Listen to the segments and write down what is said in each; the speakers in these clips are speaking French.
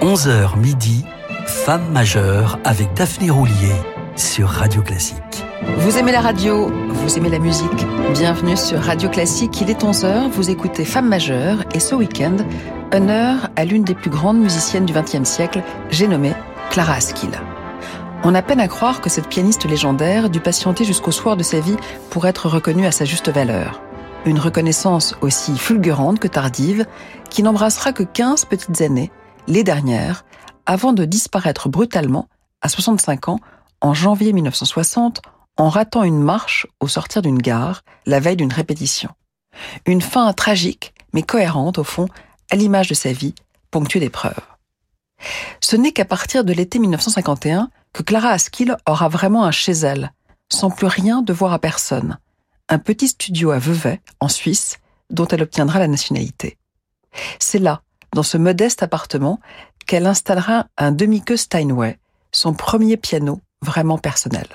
11h midi, Femme majeure avec Daphné Roulier sur Radio Classique. Vous aimez la radio, vous aimez la musique. Bienvenue sur Radio Classique, il est 11h, vous écoutez Femme majeure et ce week-end, honneur à l'une des plus grandes musiciennes du XXe siècle, j'ai nommé Clara Askill. On a peine à croire que cette pianiste légendaire dut patienter jusqu'au soir de sa vie pour être reconnue à sa juste valeur. Une reconnaissance aussi fulgurante que tardive, qui n'embrassera que 15 petites années les dernières, avant de disparaître brutalement, à 65 ans, en janvier 1960, en ratant une marche au sortir d'une gare, la veille d'une répétition. Une fin tragique, mais cohérente au fond, à l'image de sa vie, ponctuée d'épreuves. Ce n'est qu'à partir de l'été 1951 que Clara Askill aura vraiment un chez elle, sans plus rien devoir à personne. Un petit studio à Vevey, en Suisse, dont elle obtiendra la nationalité. C'est là dans ce modeste appartement qu'elle installera un demi-queue Steinway, son premier piano vraiment personnel.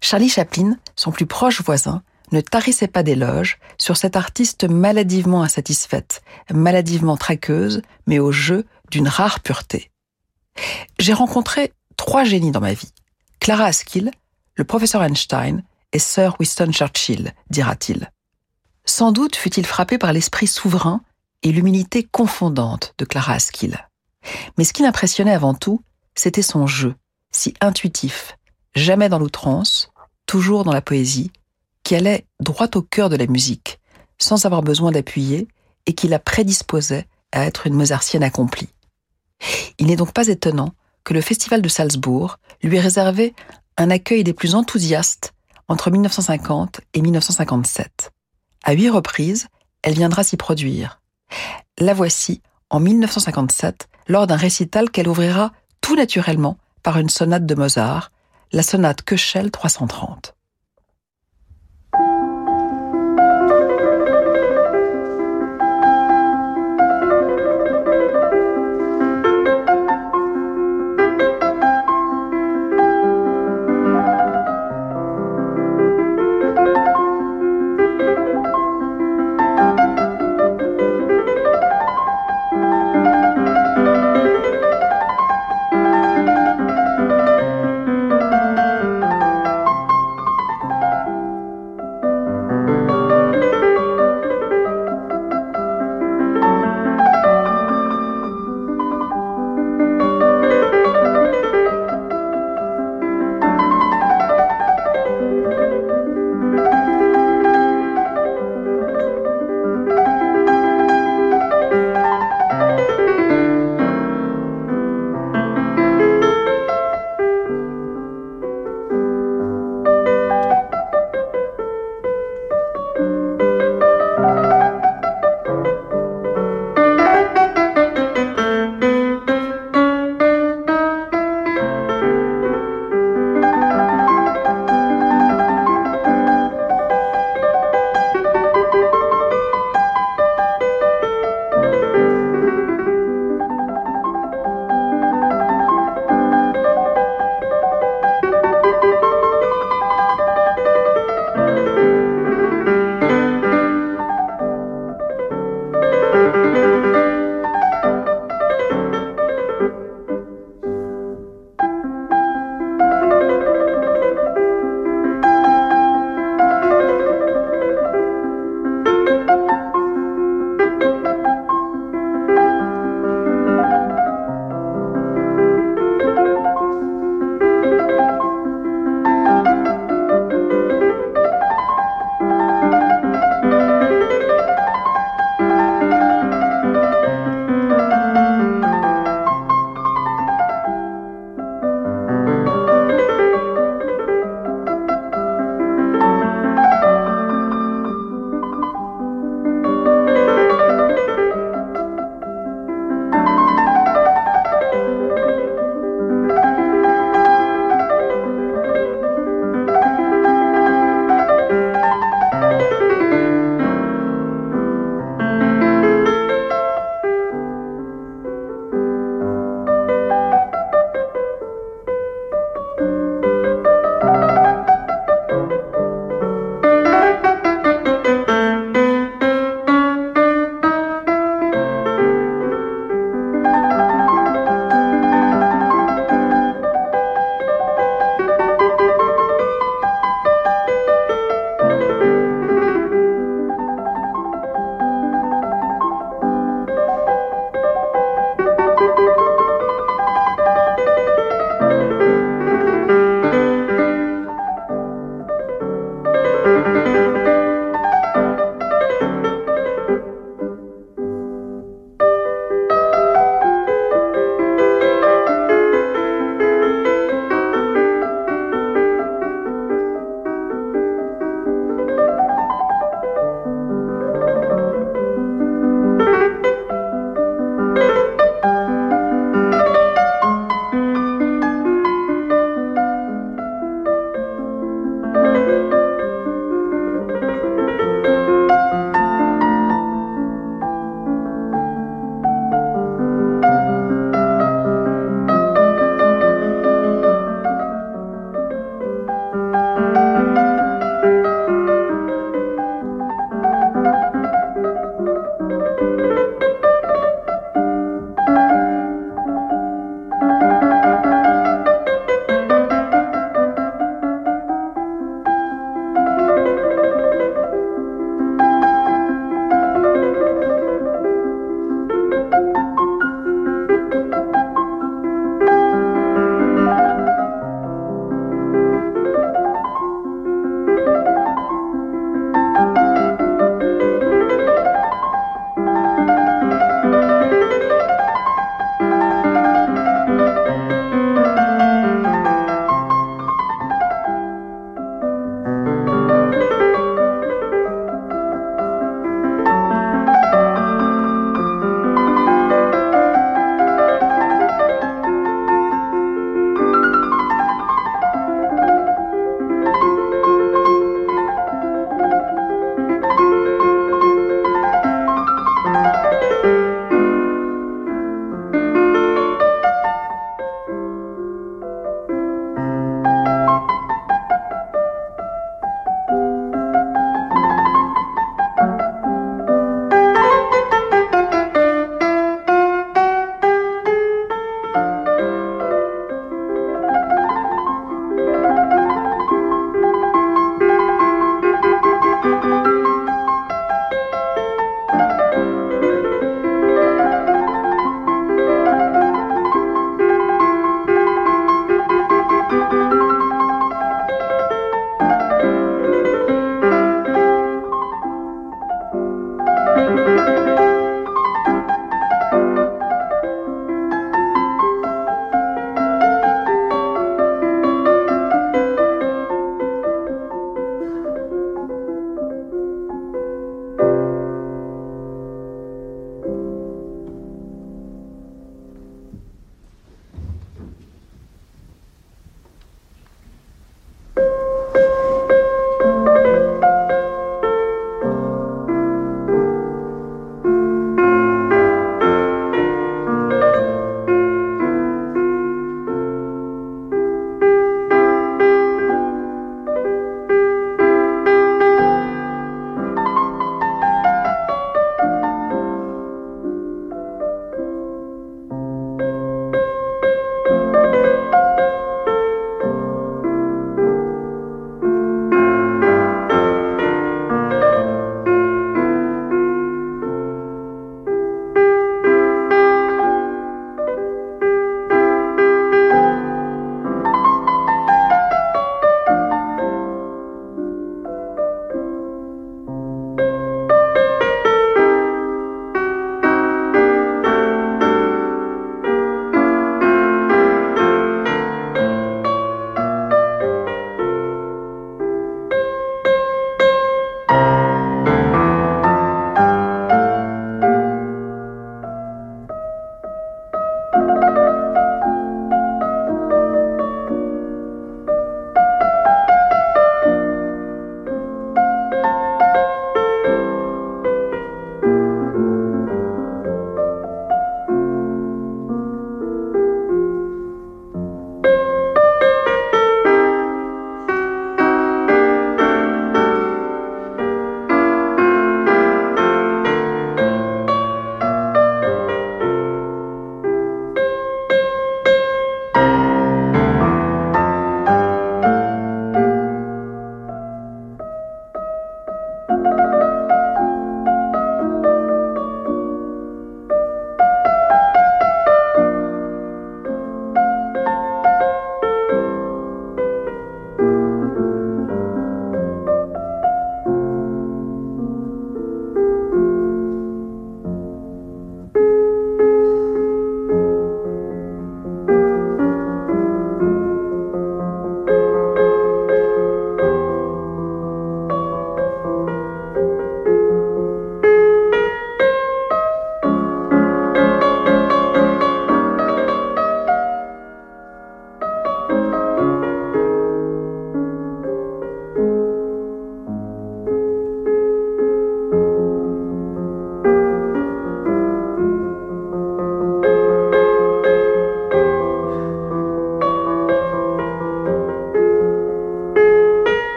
Charlie Chaplin, son plus proche voisin, ne tarissait pas d'éloges sur cette artiste maladivement insatisfaite, maladivement traqueuse, mais au jeu d'une rare pureté. J'ai rencontré trois génies dans ma vie. Clara Askill, le professeur Einstein et Sir Winston Churchill, dira-t-il. Sans doute fut-il frappé par l'esprit souverain et l'humilité confondante de Clara Askill. Mais ce qui l'impressionnait avant tout, c'était son jeu, si intuitif, jamais dans l'outrance, toujours dans la poésie, qui allait droit au cœur de la musique, sans avoir besoin d'appuyer, et qui la prédisposait à être une mozartienne accomplie. Il n'est donc pas étonnant que le Festival de Salzbourg lui ait réservé un accueil des plus enthousiastes entre 1950 et 1957. À huit reprises, elle viendra s'y produire, la voici en 1957 lors d'un récital qu'elle ouvrira tout naturellement par une sonate de Mozart, la sonate Köchel 330.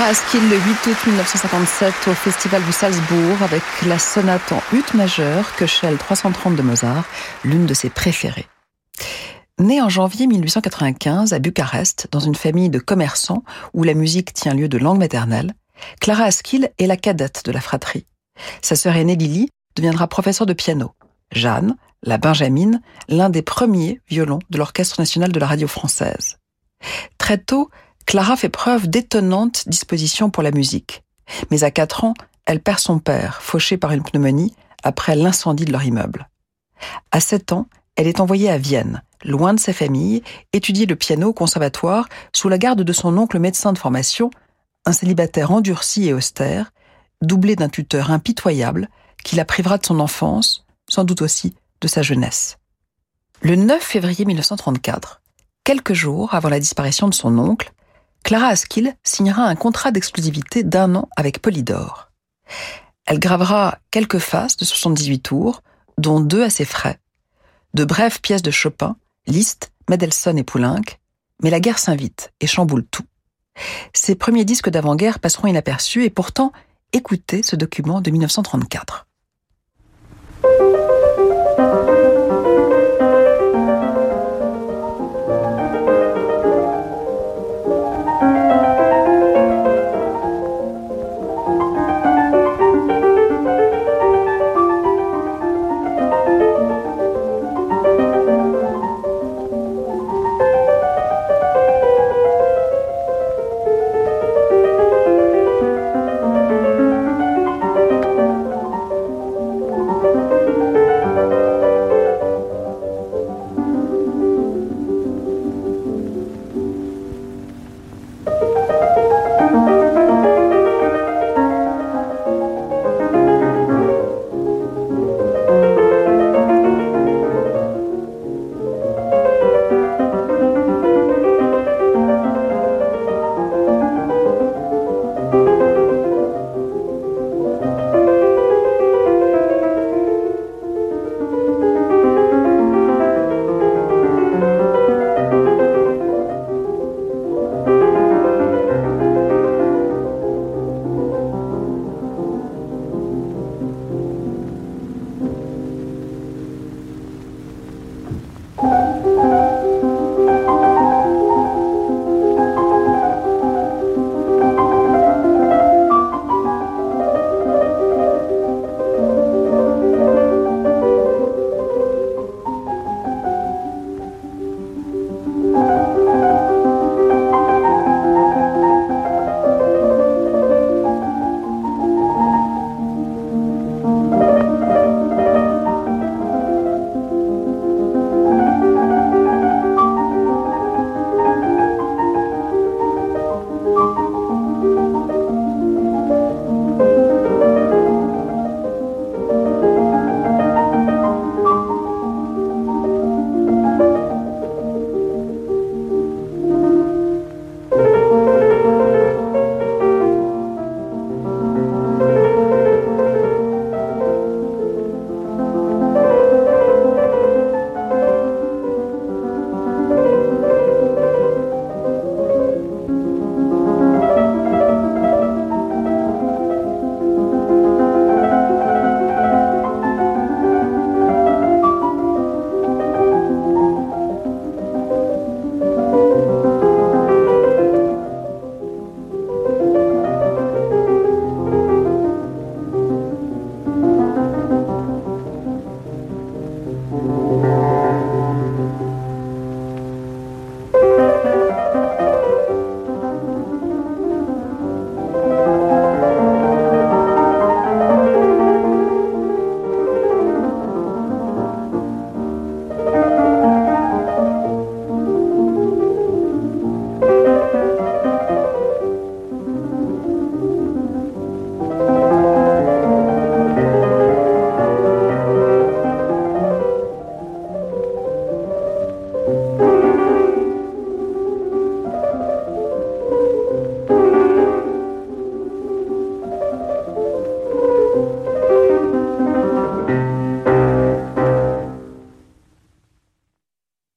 Clara Askill le 8 août 1957 au Festival de Salzbourg avec la sonate en ut majeur Köchel 330 de Mozart, l'une de ses préférées. Née en janvier 1895 à Bucarest, dans une famille de commerçants où la musique tient lieu de langue maternelle, Clara Askill est la cadette de la fratrie. Sa sœur aînée Lily deviendra professeure de piano. Jeanne, la Benjamine, l'un des premiers violons de l'Orchestre national de la radio française. Très tôt, Clara fait preuve d'étonnante disposition pour la musique. Mais à 4 ans, elle perd son père, fauché par une pneumonie, après l'incendie de leur immeuble. À 7 ans, elle est envoyée à Vienne, loin de sa famille, étudier le piano au conservatoire sous la garde de son oncle médecin de formation, un célibataire endurci et austère, doublé d'un tuteur impitoyable qui la privera de son enfance, sans doute aussi de sa jeunesse. Le 9 février 1934, quelques jours avant la disparition de son oncle, Clara Askill signera un contrat d'exclusivité d'un an avec Polydor. Elle gravera quelques faces de 78 tours, dont deux à ses frais, de brèves pièces de Chopin, Liszt, Mendelssohn et Poulenc, mais la guerre s'invite et chamboule tout. Ses premiers disques d'avant-guerre passeront inaperçus et pourtant, écoutez ce document de 1934.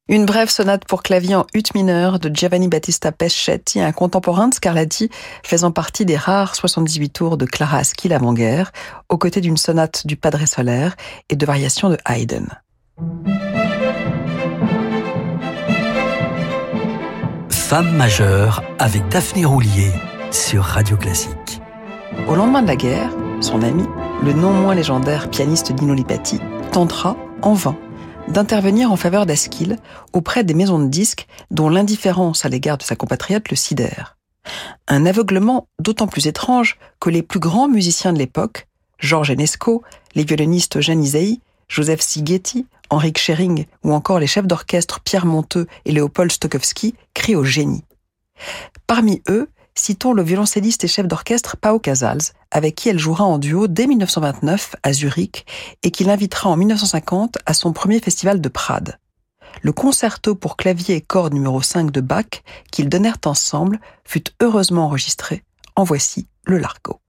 Une brève sonate pour clavier en ut mineur de Giovanni Battista Peschetti, un contemporain de Scarlatti, faisant partie des rares 78 tours de Clara Aschi l'avant-guerre, aux côtés d'une sonate du Padre Solaire et de variations de Haydn. Femme majeure avec Daphné Roulier sur Radio Classique. Au lendemain de la guerre, son ami, le non moins légendaire pianiste Dino Lipati, tentera, en vain, d'intervenir en faveur d'Asquil auprès des maisons de disques dont l'indifférence à l'égard de sa compatriote le sidère. Un aveuglement d'autant plus étrange que les plus grands musiciens de l'époque, Georges Enesco, les violonistes Isai, Joseph Sigeti, Henrik Schering ou encore les chefs d'orchestre Pierre Monteux et Léopold Stokowski crient au génie. Parmi eux, citons le violoncelliste et chef d'orchestre Pao Casals, avec qui elle jouera en duo dès 1929 à Zurich et qui l'invitera en 1950 à son premier festival de Prades. Le concerto pour clavier et cordes numéro 5 de Bach qu'ils donnèrent ensemble fut heureusement enregistré. En voici le Largo.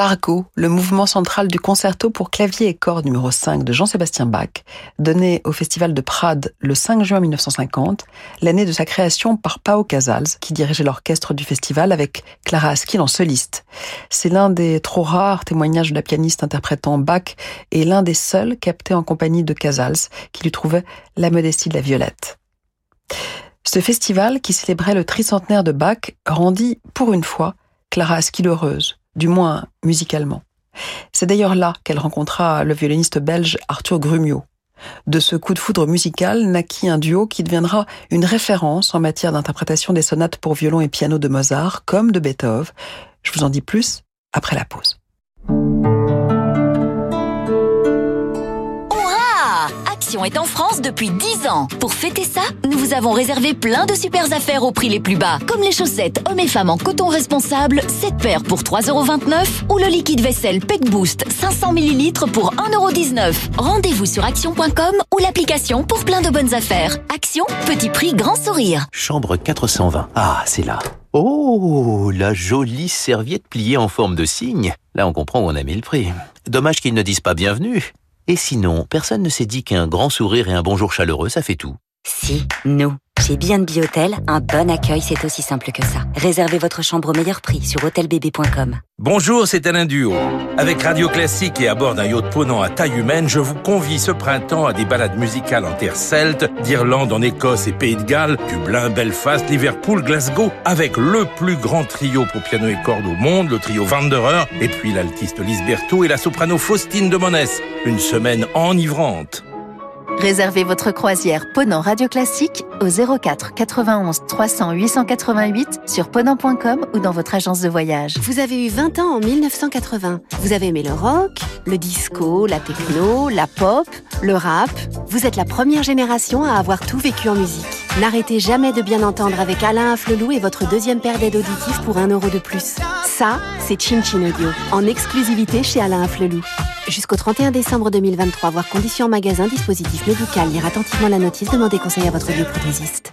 Largo, le mouvement central du concerto pour clavier et cordes numéro 5 de Jean-Sébastien Bach, donné au Festival de Prades le 5 juin 1950, l'année de sa création par Pao Casals, qui dirigeait l'orchestre du festival avec Clara Askill en soliste. C'est l'un des trop rares témoignages de la pianiste interprétant Bach et l'un des seuls captés en compagnie de Casals, qui lui trouvait la modestie de la violette. Ce festival, qui célébrait le tricentenaire de Bach, rendit, pour une fois, Clara Askill heureuse du moins musicalement. C'est d'ailleurs là qu'elle rencontra le violoniste belge Arthur Grumio. De ce coup de foudre musical naquit un duo qui deviendra une référence en matière d'interprétation des sonates pour violon et piano de Mozart comme de Beethoven. Je vous en dis plus après la pause. Est en France depuis 10 ans. Pour fêter ça, nous vous avons réservé plein de super affaires au prix les plus bas, comme les chaussettes hommes et femmes en coton responsable, 7 paires pour 3,29€ ou le liquide vaisselle Peck Boost 500 ml pour 1,19€. Rendez-vous sur action.com ou l'application pour plein de bonnes affaires. Action, petit prix, grand sourire. Chambre 420. Ah, c'est là. Oh, la jolie serviette pliée en forme de cygne. Là, on comprend où on a mis le prix. Dommage qu'ils ne disent pas bienvenue. Et sinon, personne ne s'est dit qu'un grand sourire et un bonjour chaleureux, ça fait tout. Si, nous. Chez B&B Hôtel, un bon accueil, c'est aussi simple que ça. Réservez votre chambre au meilleur prix sur hôtelbb.com. Bonjour, c'est Alain Duo. Avec Radio Classique et à bord d'un yacht ponant à taille humaine, je vous convie ce printemps à des balades musicales en terre celte, d'Irlande en Écosse et Pays de Galles, Dublin, Belfast, Liverpool, Glasgow, avec le plus grand trio pour piano et cordes au monde, le trio Wanderer, et puis l'altiste Lise Berthaud et la soprano Faustine de Monès. Une semaine enivrante. Réservez votre croisière Ponant Radio Classique au 04 91 300 888 sur ponant.com ou dans votre agence de voyage. Vous avez eu 20 ans en 1980. Vous avez aimé le rock, le disco, la techno, la pop, le rap. Vous êtes la première génération à avoir tout vécu en musique. N'arrêtez jamais de bien entendre avec Alain Afflelou et votre deuxième paire d'aides auditives pour un euro de plus. Ça, c'est Chin Chin Audio, en exclusivité chez Alain Afflelou. Jusqu'au 31 décembre 2023, voir conditions magasin, dispositif médical, lire attentivement la notice, demandez conseil à votre bioprothésiste.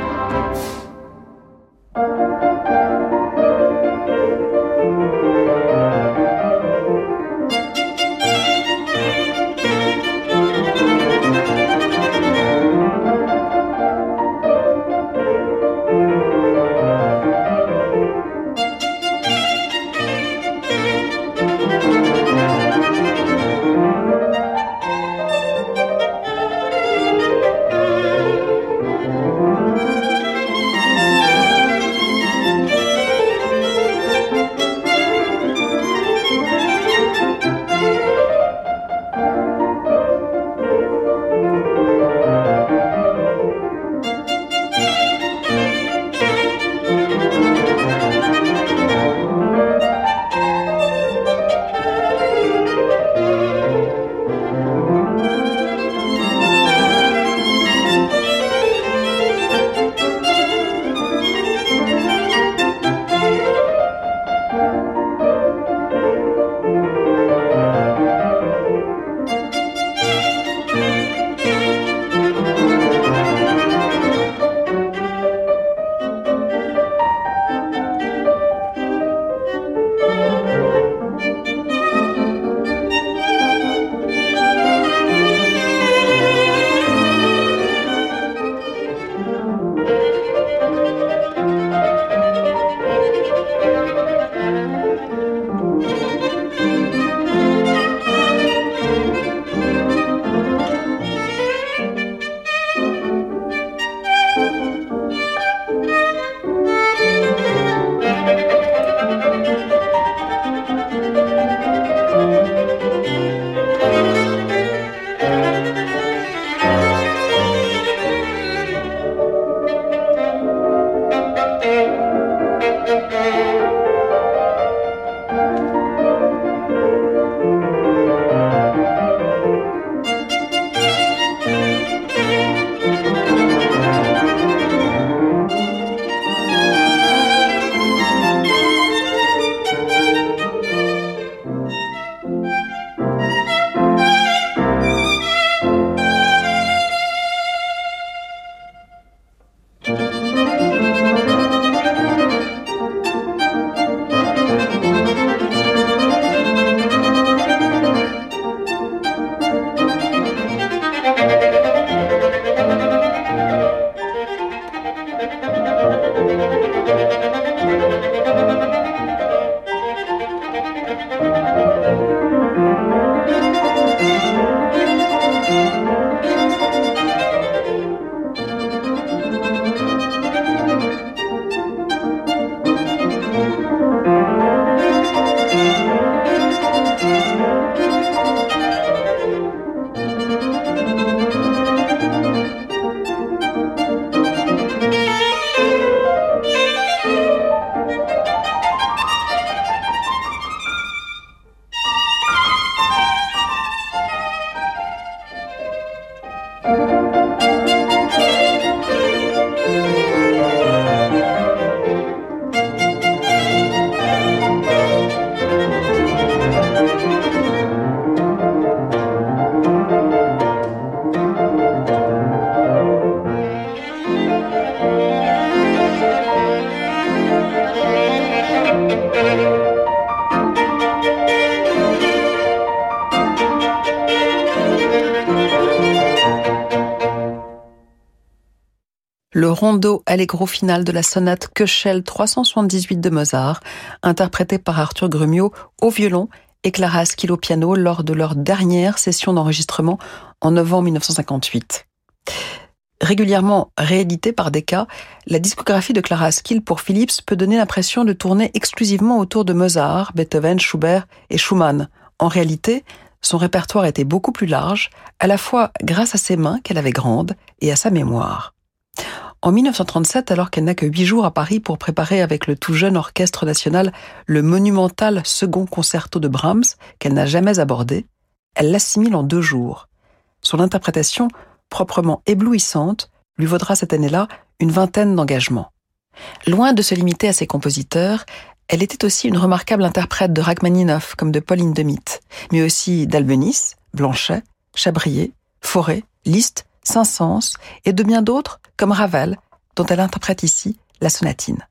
Rondo allegro final de la sonate Köchel 378 de Mozart, interprété par Arthur Grumio au violon et Clara Askill au piano lors de leur dernière session d'enregistrement en novembre 1958. Régulièrement réédité par Decca, la discographie de Clara Askill pour Philips peut donner l'impression de tourner exclusivement autour de Mozart, Beethoven, Schubert et Schumann. En réalité, son répertoire était beaucoup plus large, à la fois grâce à ses mains qu'elle avait grandes et à sa mémoire. En 1937, alors qu'elle n'a que huit jours à Paris pour préparer avec le tout jeune orchestre national le monumental second concerto de Brahms qu'elle n'a jamais abordé, elle l'assimile en deux jours. Son interprétation, proprement éblouissante, lui vaudra cette année-là une vingtaine d'engagements. Loin de se limiter à ses compositeurs, elle était aussi une remarquable interprète de Rachmaninoff comme de Pauline Demitte, mais aussi d'Albenis, Blanchet, Chabrier, Forêt, Liszt, Saint-Saëns et de bien d'autres comme Ravel, dont elle interprète ici la sonatine.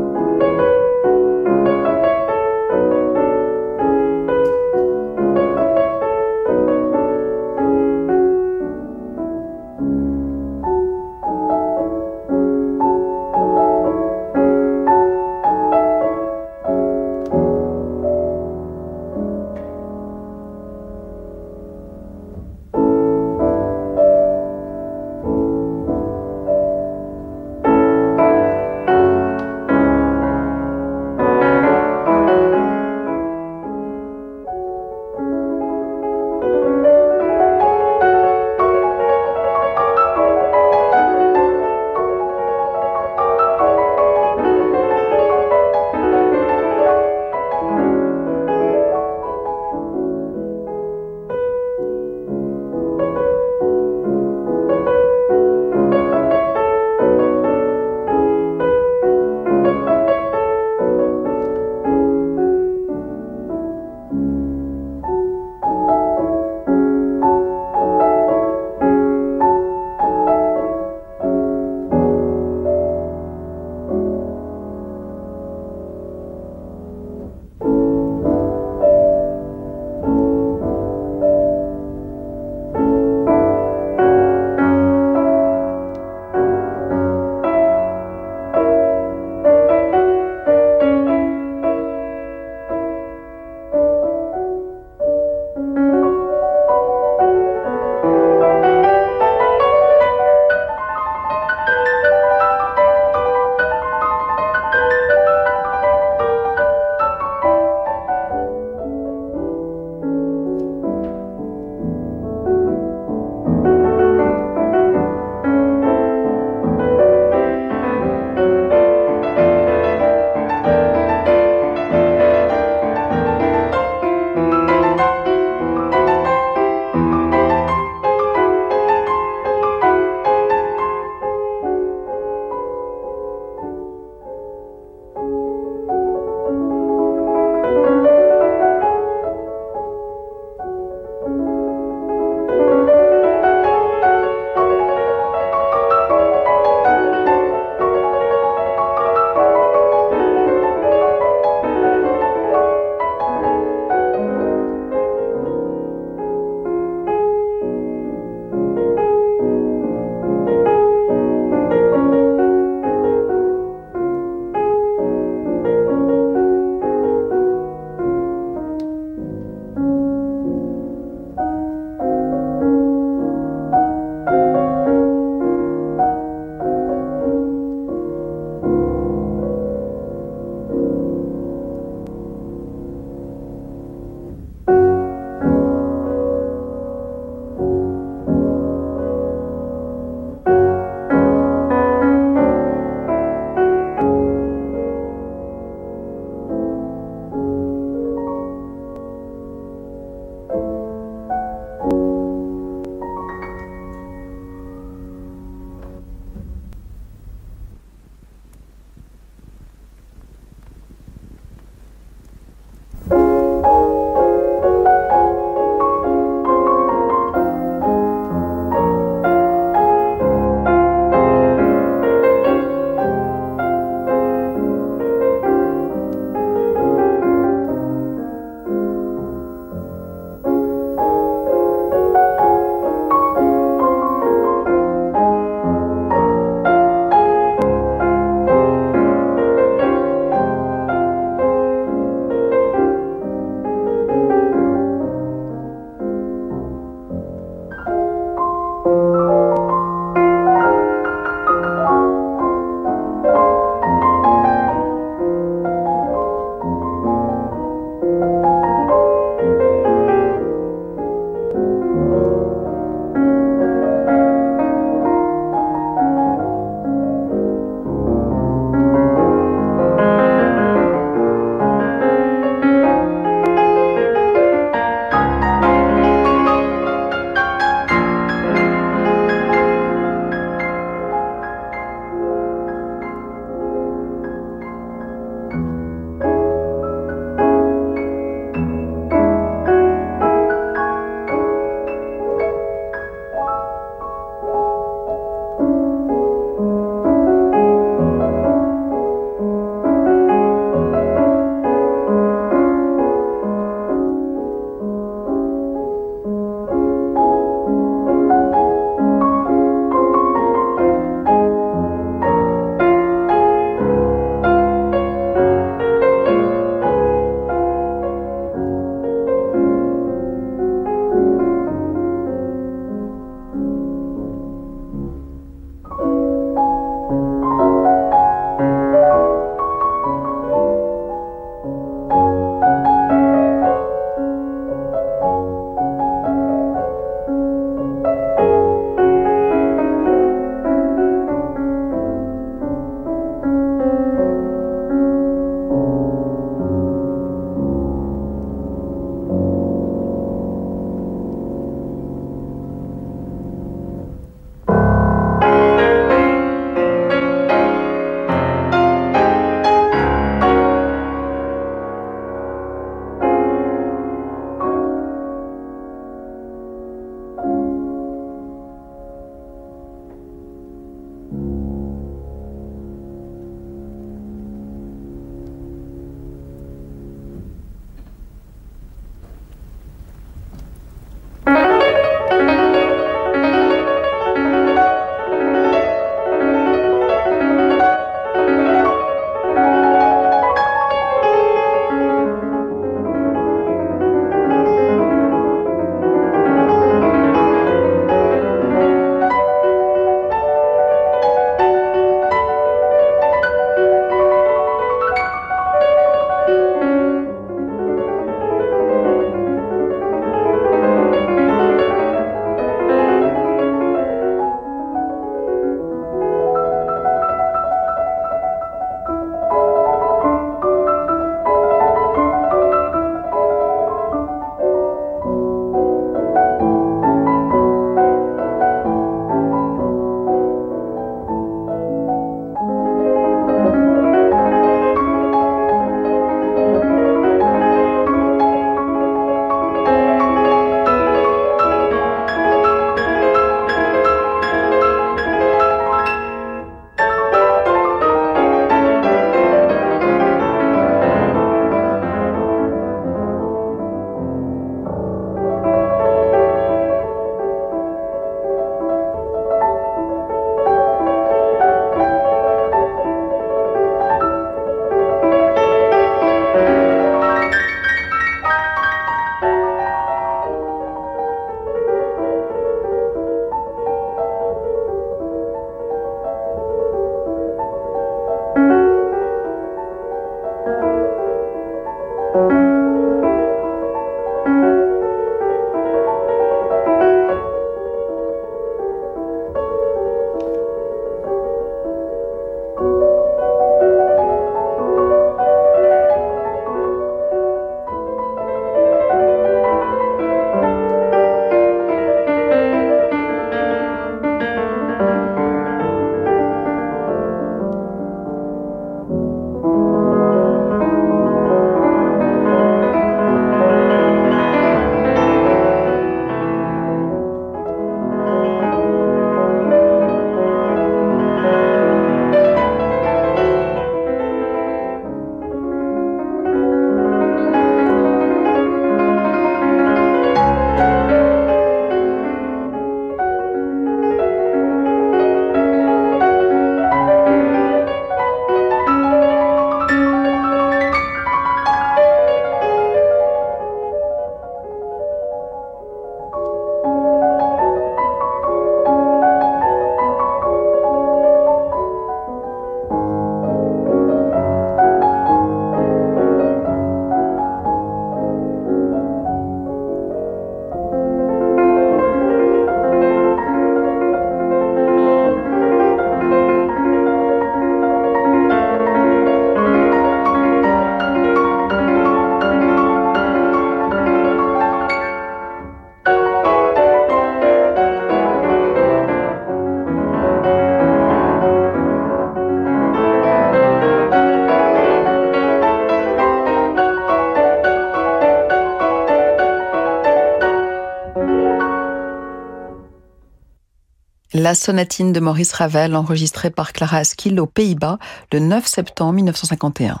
La sonatine de Maurice Ravel enregistrée par Clara Askill aux Pays-Bas le 9 septembre 1951.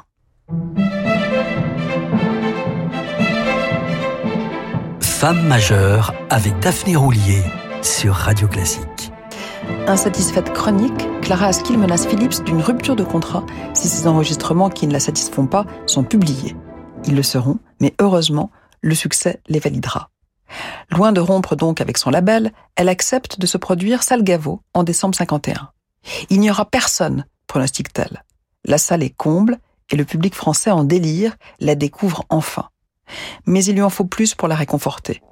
Femme majeure avec Daphné Roulier sur Radio Classique. Insatisfaite chronique, Clara Askill menace Philips d'une rupture de contrat si ces enregistrements qui ne la satisfont pas sont publiés. Ils le seront, mais heureusement, le succès les validera. Loin de rompre donc avec son label, elle accepte de se produire Salgavo en décembre 51. Il n'y aura personne, pronostique-t-elle. La salle est comble et le public français en délire la découvre enfin mais il lui en faut plus pour la réconforter.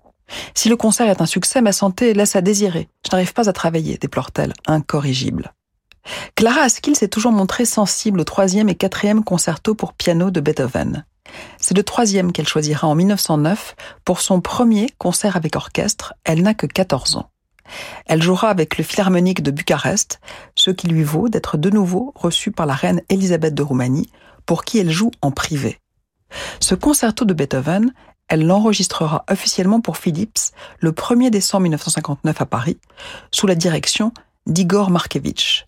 Si le concert est un succès, ma santé laisse à désirer. Je n'arrive pas à travailler, déplore-t-elle, incorrigible. Clara Askill s'est toujours montrée sensible au troisième et quatrième concerto pour piano de Beethoven. C'est le troisième qu'elle choisira en 1909 pour son premier concert avec orchestre. Elle n'a que 14 ans. Elle jouera avec le Philharmonique de Bucarest, ce qui lui vaut d'être de nouveau reçue par la reine Elisabeth de Roumanie, pour qui elle joue en privé. Ce concerto de Beethoven, elle l'enregistrera officiellement pour Philips le 1er décembre 1959 à Paris, sous la direction d'Igor Markevitch.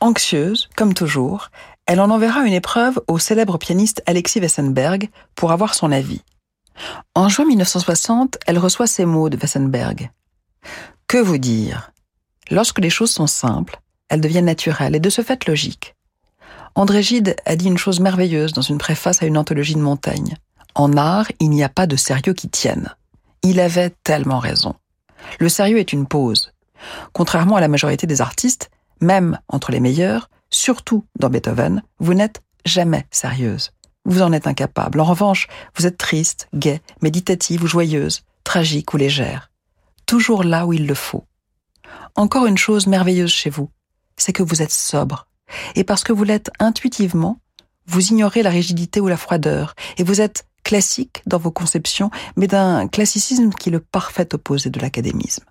Anxieuse, comme toujours, elle en enverra une épreuve au célèbre pianiste Alexis Wessenberg pour avoir son avis. En juin 1960, elle reçoit ces mots de Wessenberg. Que vous dire? Lorsque les choses sont simples, elles deviennent naturelles et de ce fait logiques. André Gide a dit une chose merveilleuse dans une préface à une anthologie de Montaigne. En art, il n'y a pas de sérieux qui tienne. Il avait tellement raison. Le sérieux est une pause. Contrairement à la majorité des artistes, même entre les meilleurs, surtout dans Beethoven, vous n'êtes jamais sérieuse. Vous en êtes incapable. En revanche, vous êtes triste, gaie, méditative ou joyeuse, tragique ou légère. Toujours là où il le faut. Encore une chose merveilleuse chez vous, c'est que vous êtes sobre, et parce que vous l'êtes intuitivement, vous ignorez la rigidité ou la froideur, et vous êtes classique dans vos conceptions, mais d'un classicisme qui est le parfait opposé de l'académisme.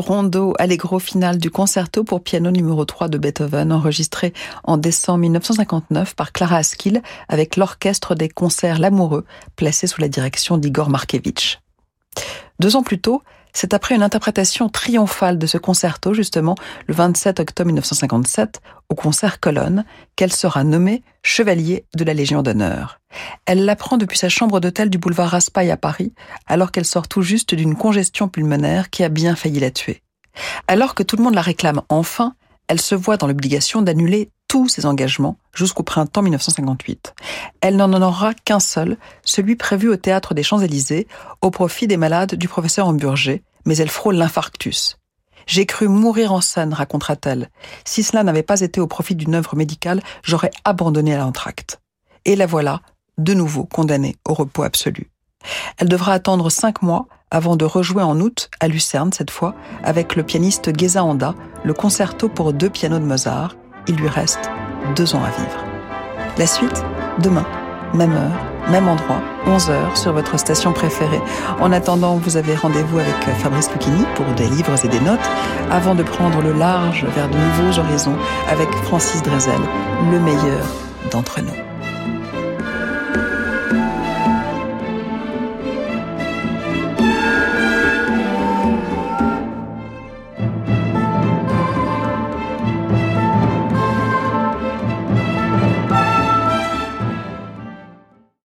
Rondo allegro final du concerto pour piano numéro 3 de Beethoven, enregistré en décembre 1959 par Clara Askill avec l'orchestre des concerts L'Amoureux, placé sous la direction d'Igor Markevitch. Deux ans plus tôt, C'est après une interprétation triomphale de ce concerto, justement, le 27 octobre 1957, au concert Colonne, qu'elle sera nommée chevalier de la Légion d'honneur. Elle l'apprend depuis sa chambre d'hôtel du boulevard Raspail à Paris, alors qu'elle sort tout juste d'une congestion pulmonaire qui a bien failli la tuer. Alors que tout le monde la réclame enfin, elle se voit dans l'obligation d'annuler tous ses engagements jusqu'au printemps 1958. Elle n'en aura qu'un seul, celui prévu au théâtre des Champs-Élysées, au profit des malades du professeur Hamburger, mais elle frôle l'infarctus. J'ai cru mourir en scène, racontera-t-elle. Si cela n'avait pas été au profit d'une œuvre médicale, j'aurais abandonné l'entracte. Et la voilà, de nouveau condamnée au repos absolu. Elle devra attendre cinq mois avant de rejouer en août, à Lucerne cette fois, avec le pianiste Geza Anda, le concerto pour deux pianos de Mozart, il lui reste deux ans à vivre. La suite, demain, même heure, même endroit, 11h sur votre station préférée. En attendant, vous avez rendez-vous avec Fabrice Lucchini pour des livres et des notes, avant de prendre le large vers de nouveaux horizons avec Francis Drezel, le meilleur d'entre nous.